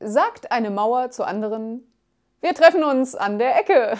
sagt eine Mauer zur anderen, wir treffen uns an der Ecke.